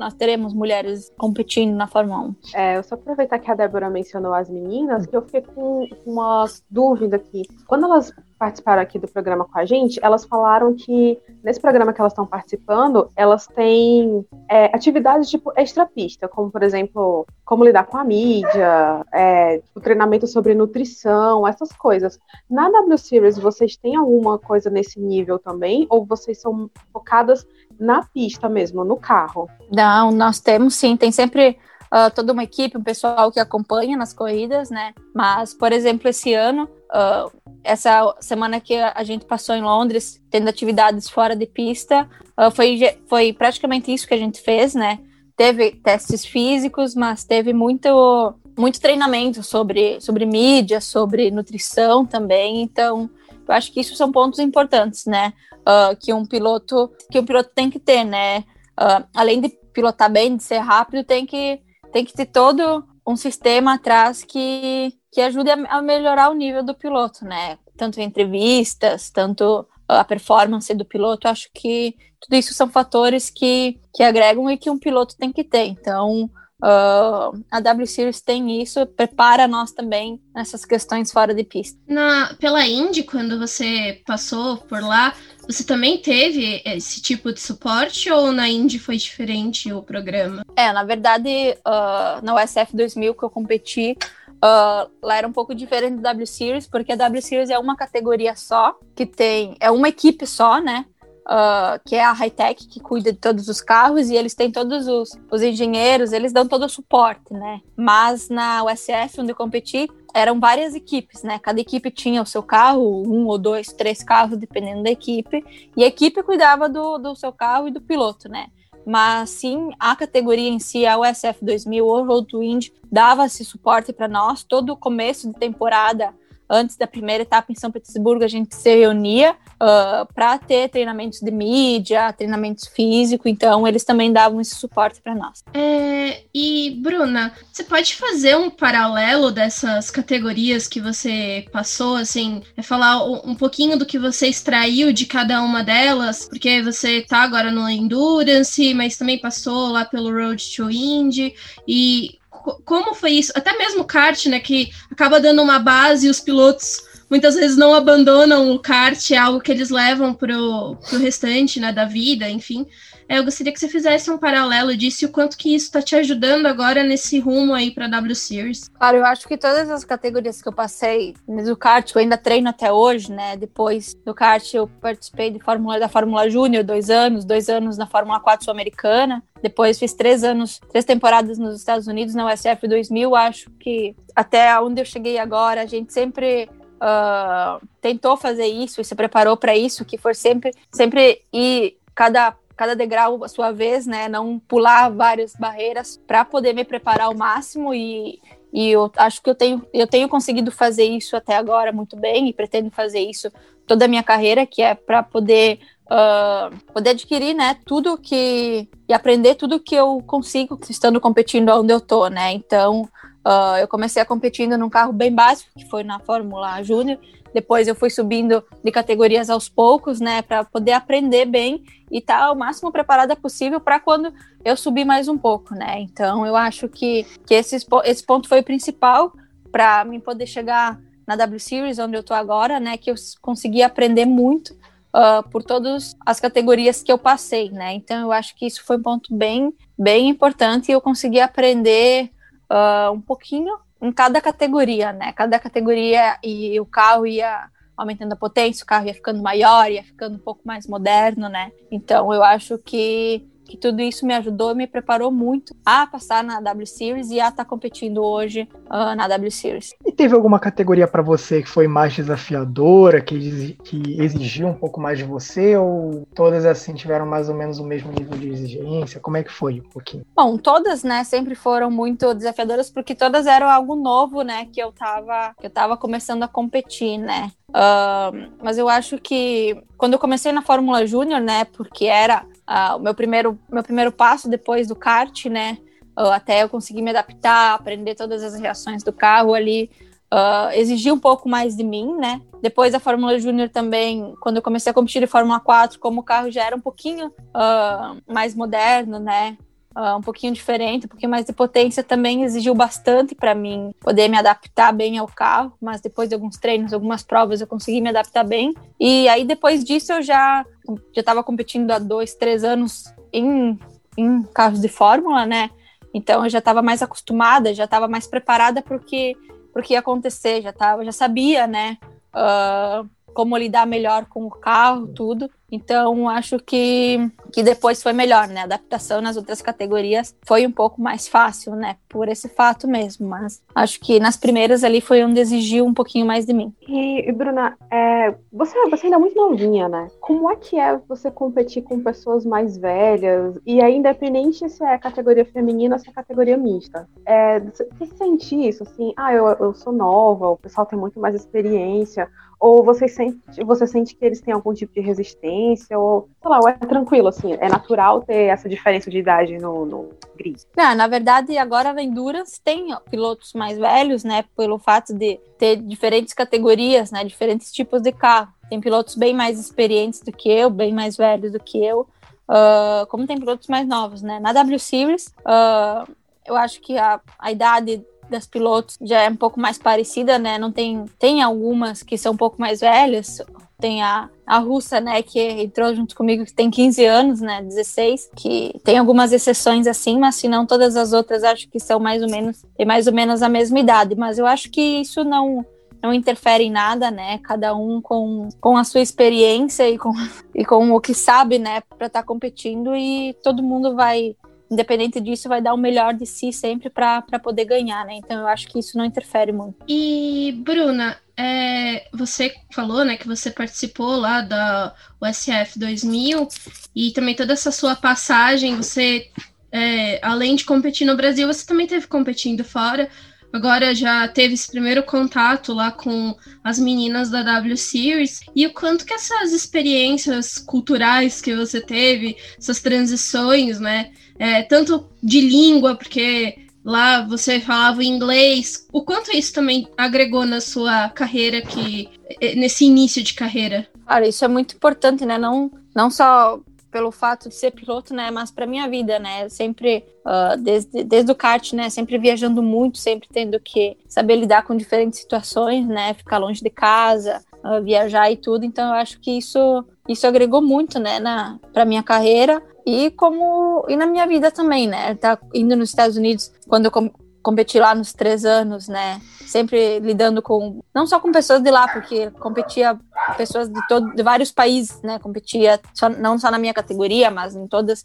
nós teremos mulheres competindo na Fórmula 1. É, eu só aproveitar que a Débora mencionou as meninas, que eu fiquei com uma dúvida aqui. Quando elas participaram aqui do programa com a gente, elas falaram que nesse programa que elas estão participando, elas têm é, atividades tipo extra-pista, como por exemplo, como lidar com a mídia, é, o treinamento sobre nutrição, essas coisas. Na W Series, vocês têm alguma coisa nesse nível também? Ou vocês são focadas na pista mesmo, no carro? Não, nós temos sim, tem sempre uh, toda uma equipe, um pessoal que acompanha nas corridas, né? Mas, por exemplo, esse ano Uh, essa semana que a gente passou em Londres, tendo atividades fora de pista, uh, foi, foi praticamente isso que a gente fez, né? Teve testes físicos, mas teve muito, muito treinamento sobre, sobre mídia, sobre nutrição também. Então, Eu acho que isso são pontos importantes, né? Uh, que um piloto que um piloto tem que ter, né? Uh, além de pilotar bem, de ser rápido, tem que tem que ter todo um sistema atrás que, que ajude a, a melhorar o nível do piloto, né? Tanto entrevistas, tanto a performance do piloto. Acho que tudo isso são fatores que, que agregam e que um piloto tem que ter. Então, Uh, a W Series tem isso, prepara nós também nessas questões fora de pista. Na, pela Indy, quando você passou por lá, você também teve esse tipo de suporte ou na Indy foi diferente o programa? É, na verdade, uh, na USF 2000 que eu competi, uh, lá era um pouco diferente da W Series, porque a W Series é uma categoria só, que tem, é uma equipe só, né? Uh, que é a Hightech, que cuida de todos os carros, e eles têm todos os, os engenheiros, eles dão todo o suporte, né? Mas na USF, onde eu competi, eram várias equipes, né? Cada equipe tinha o seu carro, um ou dois, três carros, dependendo da equipe, e a equipe cuidava do, do seu carro e do piloto, né? Mas sim, a categoria em si, a USF 2000 ou Road to Indy, dava esse suporte para nós. Todo o começo de temporada antes da primeira etapa em São Petersburgo, a gente se reunia uh, para ter treinamentos de mídia, treinamentos físicos, então eles também davam esse suporte para nós. É, e, Bruna, você pode fazer um paralelo dessas categorias que você passou, assim, é falar um pouquinho do que você extraiu de cada uma delas, porque você tá agora no Endurance, mas também passou lá pelo Road to Indy, e como foi isso? Até mesmo o kart, né, que acaba dando uma base e os pilotos muitas vezes não abandonam o kart, é algo que eles levam pro, pro restante, né, da vida, enfim. É, eu gostaria que você fizesse um paralelo disso e o quanto que isso está te ajudando agora nesse rumo aí para W Series. Claro, eu acho que todas as categorias que eu passei do kart, eu ainda treino até hoje, né? Depois do kart eu participei de Fórmula, da Fórmula Júnior dois anos, dois anos na Fórmula 4 Sul-Americana. Depois fiz três anos, três temporadas nos Estados Unidos na USF 2000. Acho que até onde eu cheguei agora, a gente sempre uh, tentou fazer isso e se preparou para isso, que for sempre, sempre ir cada cada degrau a sua vez, né? Não pular várias barreiras para poder me preparar ao máximo e, e eu acho que eu tenho, eu tenho conseguido fazer isso até agora muito bem e pretendo fazer isso toda a minha carreira, que é para poder uh, poder adquirir, né, tudo que e aprender tudo que eu consigo estando competindo onde eu tô, né? Então, uh, eu comecei a competindo num carro bem básico, que foi na Fórmula Júnior, depois eu fui subindo de categorias aos poucos, né, para poder aprender bem e estar tá o máximo preparada possível para quando eu subir mais um pouco, né? Então eu acho que, que esse, esse ponto foi o principal para mim poder chegar na W Series, onde eu tô agora, né? Que eu consegui aprender muito uh, por todas as categorias que eu passei, né? Então eu acho que isso foi um ponto bem, bem importante e eu consegui aprender uh, um pouquinho em cada categoria, né? Cada categoria e o carro ia aumentando a potência, o carro ia ficando maior, ia ficando um pouco mais moderno, né? Então eu acho que que tudo isso me ajudou e me preparou muito a passar na W Series e a estar tá competindo hoje uh, na W Series. E teve alguma categoria para você que foi mais desafiadora, que, que exigiu um pouco mais de você, ou todas assim tiveram mais ou menos o mesmo nível de exigência? Como é que foi um pouquinho? Bom, todas, né, sempre foram muito desafiadoras porque todas eram algo novo, né, que eu tava, que eu tava começando a competir, né. Uh, mas eu acho que quando eu comecei na Fórmula Júnior, né, porque era uh, o meu primeiro, meu primeiro passo depois do kart, né? Uh, até eu conseguir me adaptar, aprender todas as reações do carro ali, uh, um pouco mais de mim, né? Depois da Fórmula Júnior também, quando eu comecei a competir em Fórmula 4, como o carro já era um pouquinho uh, mais moderno, né? uh, um pouquinho diferente, um pouquinho mais de potência, também exigiu bastante para mim poder me adaptar bem ao carro, mas depois de alguns treinos, algumas provas, eu consegui me adaptar bem. E aí depois disso eu já já estava competindo há dois, três anos em, em carros de fórmula, né? Então eu já estava mais acostumada, já estava mais preparada para o que, que ia acontecer, já tava, já sabia, né? Uh, como lidar melhor com o carro, tudo. Então, acho que, que depois foi melhor, né? A adaptação nas outras categorias foi um pouco mais fácil, né? Por esse fato mesmo. Mas acho que nas primeiras ali foi onde exigiu um pouquinho mais de mim. E, Bruna, é, você, você ainda é muito novinha, né? Como é que é você competir com pessoas mais velhas? E aí, independente se é categoria feminina ou se é categoria mista. É, você sente isso, assim? Ah, eu, eu sou nova, o pessoal tem muito mais experiência Ou você sente, você sente que eles têm algum tipo de resistência? Ou, sei lá, ou é tranquilo, assim, é natural ter essa diferença de idade no, no grid? Não, na verdade, agora a Endurance tem pilotos mais velhos, né? Pelo fato de ter diferentes categorias, né? Diferentes tipos de carro. Tem pilotos bem mais experientes do que eu, bem mais velhos do que eu. Uh, como tem pilotos mais novos, né? Na W Series, uh, eu acho que a, a idade das pilotos já é um pouco mais parecida, né? Não tem tem algumas que são um pouco mais velhas. Tem a, a russa, né, que entrou junto comigo, que tem 15 anos, né, 16, que tem algumas exceções assim, mas se não todas as outras acho que são mais ou menos, tem mais ou menos a mesma idade, mas eu acho que isso não não interfere em nada, né? Cada um com, com a sua experiência e com, e com o que sabe, né, para estar tá competindo e todo mundo vai independente disso, vai dar o melhor de si sempre para poder ganhar, né? Então eu acho que isso não interfere muito. E, Bruna, é, você falou, né, que você participou lá da USF 2000 e também toda essa sua passagem, você, é, além de competir no Brasil, você também teve competindo fora. Agora já teve esse primeiro contato lá com as meninas da W Series e o quanto que essas experiências culturais que você teve, essas transições, né, é, tanto de língua, porque lá você falava inglês, o quanto isso também agregou na sua carreira, que é, nesse início de carreira? Cara, isso é muito importante, né? Não, não só pelo fato de ser piloto, né, mas para minha vida, né, sempre uh, desde, desde o kart, né, sempre viajando muito, sempre tendo que saber lidar com diferentes situações, né, ficar longe de casa, viajar e tudo. Então eu acho que isso isso agregou muito, né, na para minha carreira e como e na minha vida também, né? Tá indo nos Estados Unidos quando eu com, competi lá nos três anos, né? Sempre lidando com não só com pessoas de lá, porque competia pessoas de todo de vários países, né? Competia só, não só na minha categoria, mas em todas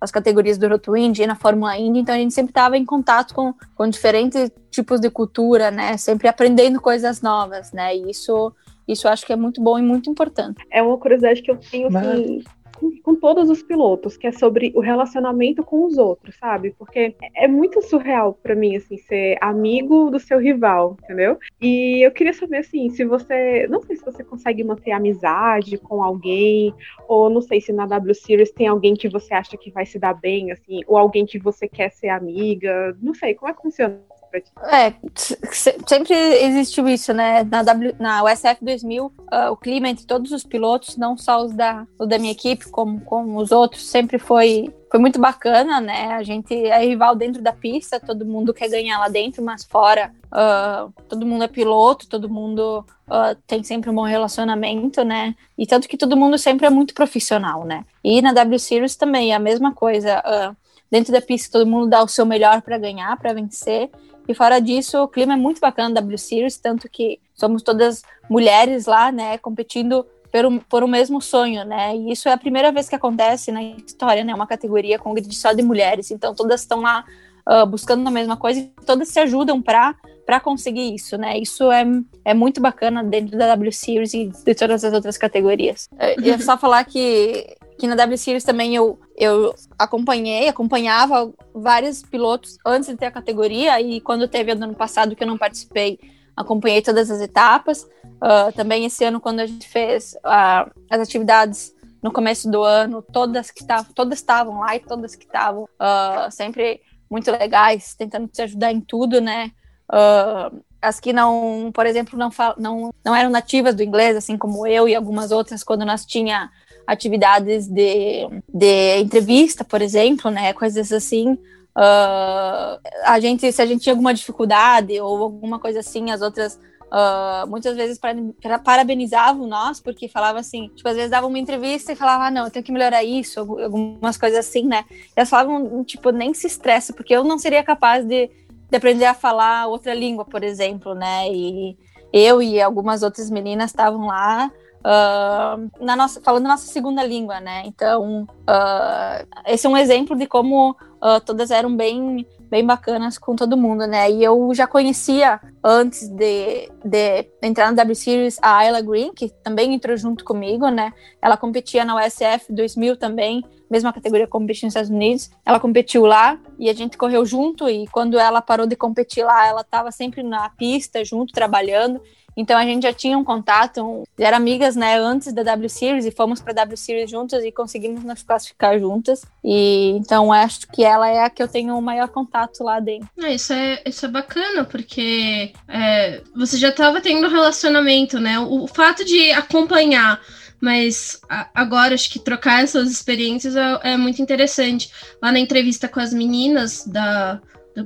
as categorias do Rotowind e na Fórmula Indy. Então a gente sempre estava em contato com, com diferentes tipos de cultura, né? Sempre aprendendo coisas novas, né? E isso isso eu acho que é muito bom e muito importante. É uma curiosidade que eu tenho, assim, com, com, todos os pilotos, que é sobre o relacionamento com os outros, sabe? Porque é muito surreal para mim, assim, ser amigo do seu rival, entendeu? E eu queria saber, assim, se você. Não sei se você consegue manter amizade com alguém, ou não sei se na W Series tem alguém que você acha que vai se dar bem, assim, ou alguém que você quer ser amiga. Não sei, como é que funciona? É, sempre existiu isso, né? Na, w, na USF 2000, uh, o clima entre todos os pilotos, não só os da, os da minha equipe, como com os outros, sempre foi, foi muito bacana, né? A gente é rival dentro da pista, todo mundo quer ganhar lá dentro, mas fora, uh, todo mundo é piloto, todo mundo uh, tem sempre um bom relacionamento, né? E tanto que todo mundo sempre é muito profissional, né? E na W Series também é a mesma coisa. Uh, dentro da pista, todo mundo dá o seu melhor para ganhar, para vencer. E fora disso, o clima é muito bacana da W Series, tanto que somos todas mulheres lá, né, competindo por um, por um mesmo sonho, né? E isso é a primeira vez que acontece na história, né? Uma categoria com grid só de mulheres. Então todas estão lá uh, buscando a mesma coisa e todas se ajudam para para conseguir isso, né? Isso é, é muito bacana dentro da W Series e de todas as outras categorias. E é só falar que que na W Series também eu, eu acompanhei, acompanhava vários pilotos antes de ter a categoria e quando teve ano passado que eu não participei, acompanhei todas as etapas. Uh, também esse ano, quando a gente fez uh, as atividades no começo do ano, todas que estavam, todas estavam lá e todas que estavam uh, sempre muito legais, tentando te ajudar em tudo, né? as que não, por exemplo, não, não, não eram nativas do inglês, assim como eu e algumas outras, quando nós tinha atividades de, de entrevista, por exemplo, né? Coisas assim. Uh, a gente, se a gente tinha alguma dificuldade ou alguma coisa assim, as outras Uh, muitas vezes parabenizavam nós, porque falava assim, tipo, às vezes davam uma entrevista e falava, ah, não, eu tenho que melhorar isso, algumas coisas assim, né? E elas falavam, tipo, nem se estressa, porque eu não seria capaz de, de aprender a falar outra língua, por exemplo, né? E eu e algumas outras meninas estavam lá uh, na nossa, falando nossa segunda língua, né? Então, uh, esse é um exemplo de como uh, todas eram bem, bem bacanas com todo mundo, né? E eu já conhecia antes de, de entrar na W Series a Ayla Green, que também entrou junto comigo, né? Ela competia na USF 2000 também, mesma categoria competiu nos Estados Unidos. Ela competiu lá e a gente correu junto. E quando ela parou de competir lá, ela estava sempre na pista, junto, trabalhando. Então a gente já tinha um contato, era amigas, né, antes da W Series e fomos para W Series juntas e conseguimos nos classificar juntas. E então acho que ela é a que eu tenho o maior contato lá dentro. É, isso é isso é bacana porque é, você já estava tendo relacionamento, né? O, o fato de acompanhar mas agora acho que trocar essas experiências é, é, muito interessante. Lá na entrevista com as meninas da,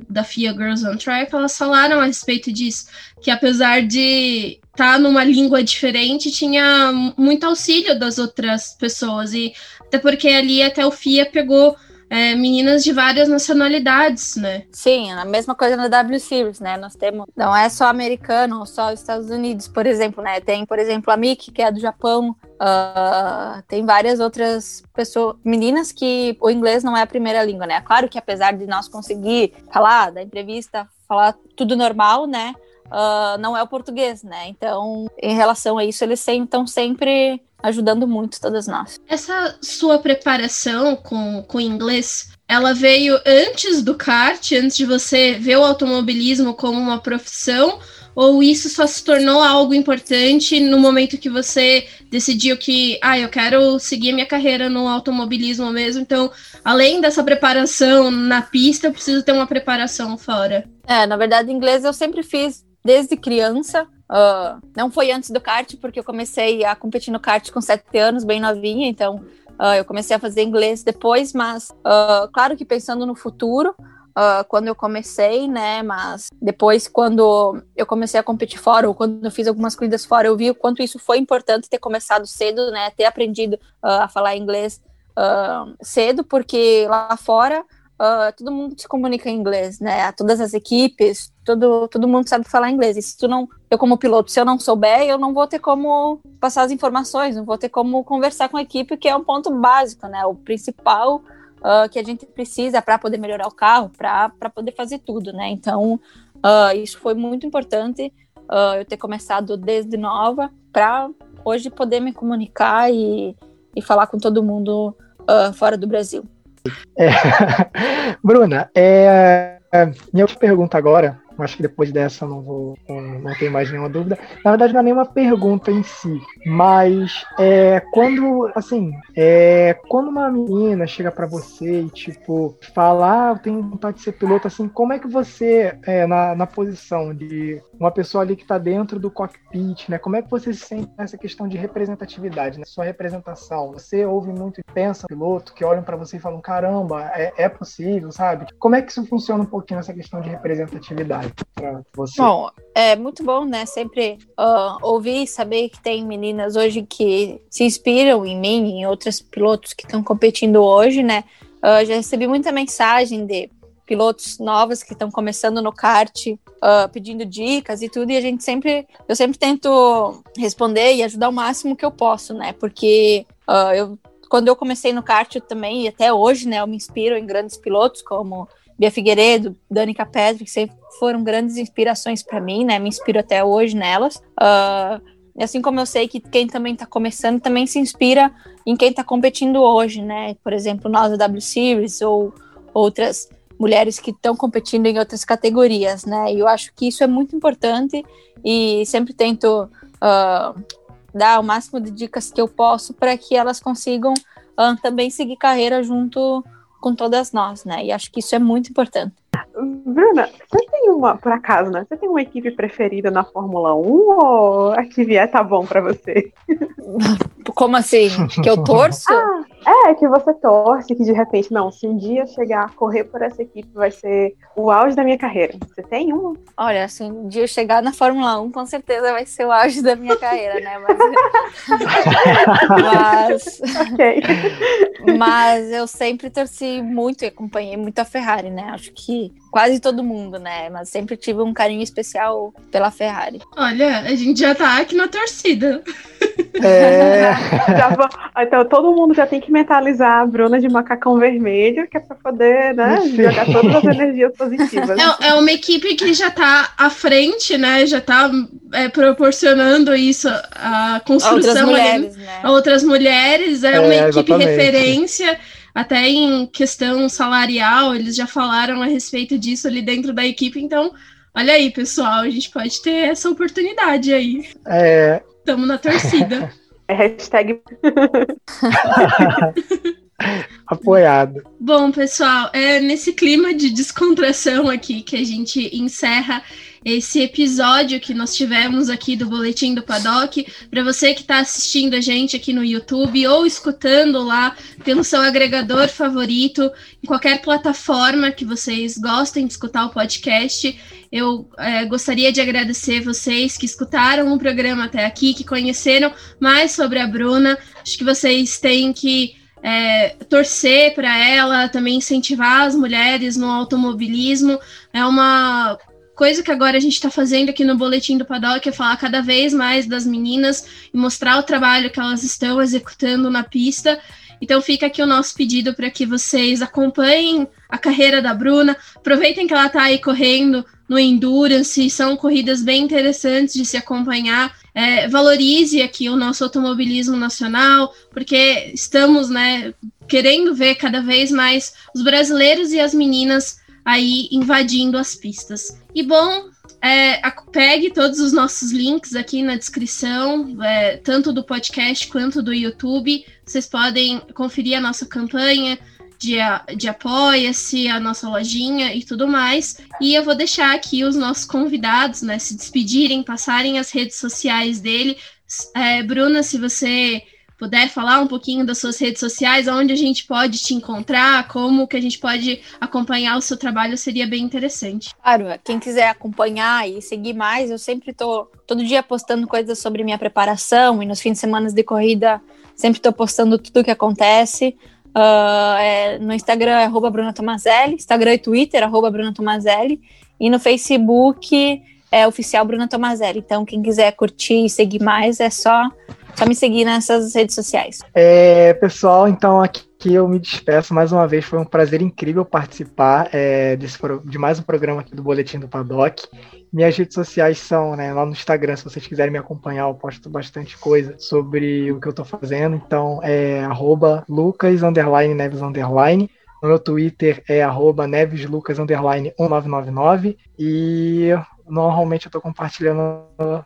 da FIA Girls on Track, elas falaram a respeito disso, que apesar de estar tá numa língua diferente, tinha muito auxílio das outras pessoas, e até porque ali até o FIA pegou é, meninas de várias nacionalidades, né? Sim, a mesma coisa na W Series, né? Nós temos, não é só americano ou só Estados Unidos, por exemplo, né? Tem, por exemplo, a Miki, que é do Japão, uh, tem várias outras pessoas, meninas que o inglês não é a primeira língua, né? Claro que apesar de nós conseguir falar da entrevista, falar tudo normal, né? Uh, não é o português, né? Então, em relação a isso, eles estão sempre ajudando muito todas nós. Essa sua preparação com, com inglês, ela veio antes do kart, antes de você ver o automobilismo como uma profissão, ou isso só se tornou algo importante no momento que você decidiu que, ah, eu quero seguir minha carreira no automobilismo mesmo, então, além dessa preparação na pista, eu preciso ter uma preparação fora? É, na verdade, inglês eu sempre fiz desde criança. Uh, não foi antes do kart, porque eu comecei a competir no kart com sete anos, bem novinha, então uh, eu comecei a fazer inglês depois, mas uh, claro que pensando no futuro, quando eu comecei, né, mas depois quando eu comecei a competir fora, ou quando eu fiz algumas corridas fora, eu vi o quanto isso foi importante ter começado cedo, né, ter aprendido a falar inglês cedo, porque lá fora uh, todo mundo se comunica em inglês, né? Todas as equipes, todo, todo mundo sabe falar inglês. E se tu não, eu como piloto, se eu não souber, eu não vou ter como passar as informações, não vou ter como conversar com a equipe, que é um ponto básico, né? O principal uh, que a gente precisa para poder melhorar o carro, para poder fazer tudo, né? Então, uh, isso foi muito importante eu ter começado desde nova para hoje poder me comunicar e, e falar com todo mundo fora do Brasil. É. Bruna, é, minha pergunta agora acho que depois dessa não vou não tenho mais nenhuma dúvida. Na verdade, não é nenhuma pergunta em si, mas é quando assim, é quando uma menina chega para você e tipo fala, ah, eu tenho vontade de ser piloto, assim, como é que você é na, na posição de uma pessoa ali que está dentro do cockpit, né? Como é que você se sente nessa questão de representatividade, né? Sua representação. Você ouve muito e pensa piloto que olham para você e falam, caramba, é, é possível, sabe? Como é que isso funciona um pouquinho nessa questão de representatividade? Para você? Bom, é muito bom, né? Sempre uh, ouvir e saber que tem meninas hoje que se inspiram em mim, em outros pilotos que estão competindo hoje, né? Uh, já recebi muita mensagem de pilotos novos que estão começando no kart, uh, pedindo dicas e tudo, e a gente sempre, eu sempre tento responder e ajudar o máximo que eu posso, né? Porque eu, quando eu comecei no kart eu também, e até hoje, né, eu me inspiro em grandes pilotos como Bia Figueiredo, Danica Petri, que sempre foram grandes inspirações para mim, né? Me inspiro até hoje nelas. Uh, assim como eu sei que quem também está começando também se inspira em quem está competindo hoje, né? Por exemplo, nós da W Series ou outras mulheres que estão competindo em outras categorias, né? E eu acho que isso é muito importante e sempre tento uh, dar o máximo de dicas que eu posso para que elas consigam uh, também seguir carreira junto com todas nós, né? E acho que isso é muito importante. Bruna, você tem uma, por acaso, né? Você tem uma equipe preferida na Fórmula 1 ou a que vier tá bom para você? Como assim? Que eu torço? Ah, é, que você torce, que de repente, não, se um dia chegar a correr por essa equipe vai ser o auge da minha carreira. Você tem uma? Olha, se um dia eu chegar na Fórmula 1, com certeza vai ser o auge da minha carreira, né? Mas. Mas... Mas eu sempre torci muito e acompanhei muito a Ferrari, né? Acho que quase todo mundo, né? Mas sempre tive um carinho especial pela Ferrari. Olha, a gente já tá aqui na torcida. É. vou... Então todo mundo já tem que mentalizar a Bruna de macacão vermelho, que é pra poder, né, jogar todas as energias positivas. É, é, uma equipe que já tá à frente, né? Já tá é, proporcionando isso, a construção a outras mulheres, né? a outras mulheres. É, uma é, equipe referência até em questão salarial, eles já falaram a respeito disso ali dentro da equipe, então Olha aí, pessoal, a gente pode ter essa oportunidade aí. É. Tamo na torcida. É hashtag. Apoiado. Bom, pessoal, é nesse clima de descontração aqui que a gente encerra esse episódio que nós tivemos aqui do Boletim do Paddock. Para você que está assistindo a gente aqui no YouTube ou escutando lá pelo seu agregador favorito, em qualquer plataforma que vocês gostem de escutar o podcast, eu é, gostaria de agradecer vocês que escutaram o programa até aqui, que conheceram mais sobre a Bruna. Acho que vocês têm que é, torcer para ela, também incentivar as mulheres no automobilismo. É uma coisa que agora a gente está fazendo aqui no Boletim do Paddock é falar cada vez mais das meninas e mostrar o trabalho que elas estão executando na pista. Então fica aqui o nosso pedido para que vocês acompanhem a carreira da Bruna, aproveitem que ela está aí correndo no Endurance, são corridas bem interessantes de se acompanhar. É, valorize aqui o nosso automobilismo nacional, porque estamos né, querendo ver cada vez mais os brasileiros e as meninas aí invadindo as pistas. E bom, é, pegue todos os nossos links aqui na descrição, é, tanto do podcast quanto do YouTube. Vocês podem conferir a nossa campanha de, de apoia-se, a nossa lojinha e tudo mais. E eu vou deixar aqui os nossos convidados, né, se despedirem, passarem as redes sociais dele. É, Bruna, se você puder falar um pouquinho das suas redes sociais, onde a gente pode te encontrar, como que a gente pode acompanhar o seu trabalho, seria bem interessante. Claro, quem quiser acompanhar e seguir mais, eu sempre tô todo dia postando coisas sobre minha preparação e nos fins de semana de corrida sempre estou postando tudo o que acontece. Uh, é, no Instagram é arroba Bruna Tomazelli, Instagram e Twitter, arroba Bruna Tomazelli, e no Facebook é oficial Bruna Tomazelli. Então, quem quiser curtir e seguir mais, é só só me seguir nessas redes sociais. É, pessoal, então aqui eu me despeço mais uma vez. Foi um prazer incrível participar é, desse, de mais um programa aqui do Boletim do Paddock. Minhas redes sociais são né, lá no Instagram, se vocês quiserem me acompanhar, eu posto bastante coisa sobre o que eu estou fazendo. Então é arroba Lucas Neves underline. No meu Twitter é arroba neveslucas 1999. E normalmente eu estou compartilhando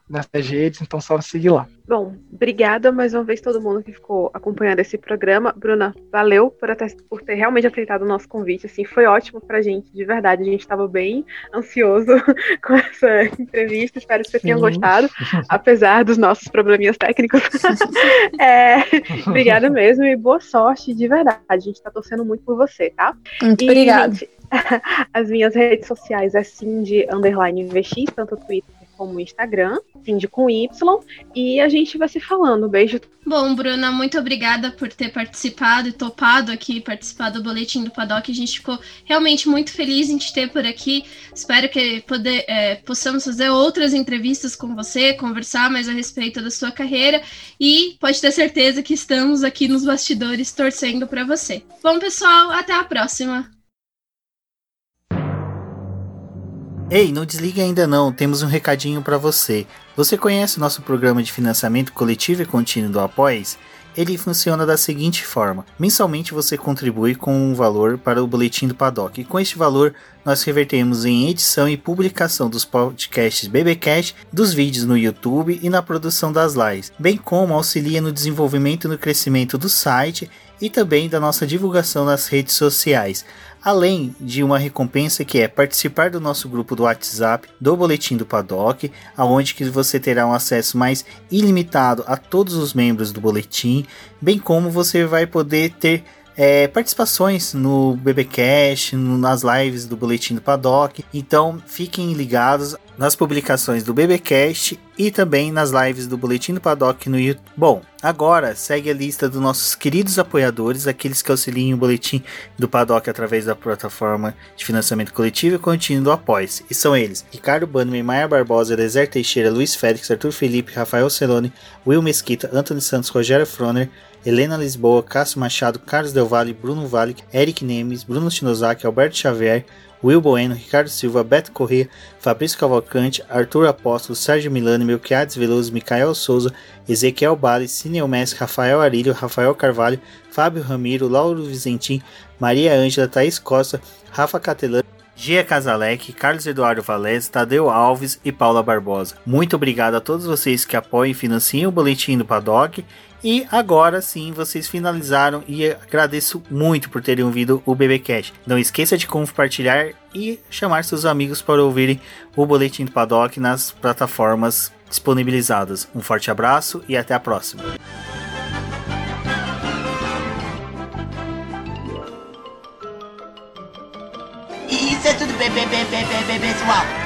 nessas redes, então só seguir lá. Bom, obrigada mais uma vez todo mundo que ficou acompanhando esse programa. Bruna, valeu por, até, por ter realmente aceitado o nosso convite. Assim, foi ótimo pra gente, de verdade. A gente estava bem ansioso com essa entrevista. Espero que vocês tenham gostado, apesar dos nossos probleminhas técnicos. é, obrigada mesmo e boa sorte, de verdade. A gente está torcendo muito por você, tá? Muito obrigada. As minhas redes sociais é Cindy Underline VX, tanto Twitter como Instagram, Cindy com Y, e a gente vai se falando. Beijo. Bom, Bruna, muito obrigada por ter participado e topado aqui participar do Boletim do Paddock. A gente ficou realmente muito feliz em te ter por aqui. Espero que poder, é, possamos fazer outras entrevistas com você, conversar mais a respeito da sua carreira e pode ter certeza que estamos aqui nos bastidores torcendo para você. Bom, pessoal, até a próxima. Ei, não desligue ainda não, temos um recadinho para você. Você conhece o nosso programa de financiamento coletivo e contínuo do Apoies? Ele funciona da seguinte forma: mensalmente você contribui com um valor para o boletim do Paddock, e com este valor nós revertemos em edição e publicação dos podcasts BBcast, dos vídeos no YouTube e na produção das lives, bem como auxilia no desenvolvimento e no crescimento do site e também da nossa divulgação nas redes sociais além de uma recompensa que é participar do nosso grupo do WhatsApp do Boletim do Paddock, aonde que você terá um acesso mais ilimitado a todos os membros do boletim, bem como você vai poder ter é, participações no BBcast, nas lives do Boletim do Paddock. Então fiquem ligados nas publicações do BBcast e também nas lives do Boletim do Paddock no YouTube. Bom, agora segue a lista dos nossos queridos apoiadores, aqueles que auxiliam o Boletim do Paddock através da plataforma de financiamento coletivo e contínuo do Apoies. E são eles: Ricardo Bannerman, Maia Barbosa, Deser Teixeira, Luiz Félix, Arthur Felipe, Rafael Celone, Will Mesquita, Anthony Santos, Rogério Froner, Helena Lisboa, Cássio Machado, Carlos Del Valle, Bruno Valle, Eric Nemes, Bruno Shinozaki, Alberto Xavier, Will Bueno, Ricardo Silva, Beto Corrêa, Fabrício Cavalcante, Arthur Apóstolo, Sérgio Milano, Melquiades Veloso, Micael Souza, Ezequiel Bales, Cineu Messi, Rafael Arilho, Rafael Carvalho, Fábio Ramiro, Lauro Vizentim, Maria Ângela, Thaís Costa, Rafa Catelan, Gia Casalec, Carlos Eduardo Valese, Tadeu Alves e Paula Barbosa. Muito obrigado a todos vocês que apoiam e financiam o Boletim do Paddock. E agora sim, vocês finalizaram e agradeço muito por terem ouvido o BBcast. Não esqueça de compartilhar e chamar seus amigos para ouvirem o Boletim do Paddock nas plataformas disponibilizadas. Um forte abraço e até a próxima. Isso é tudo pessoal.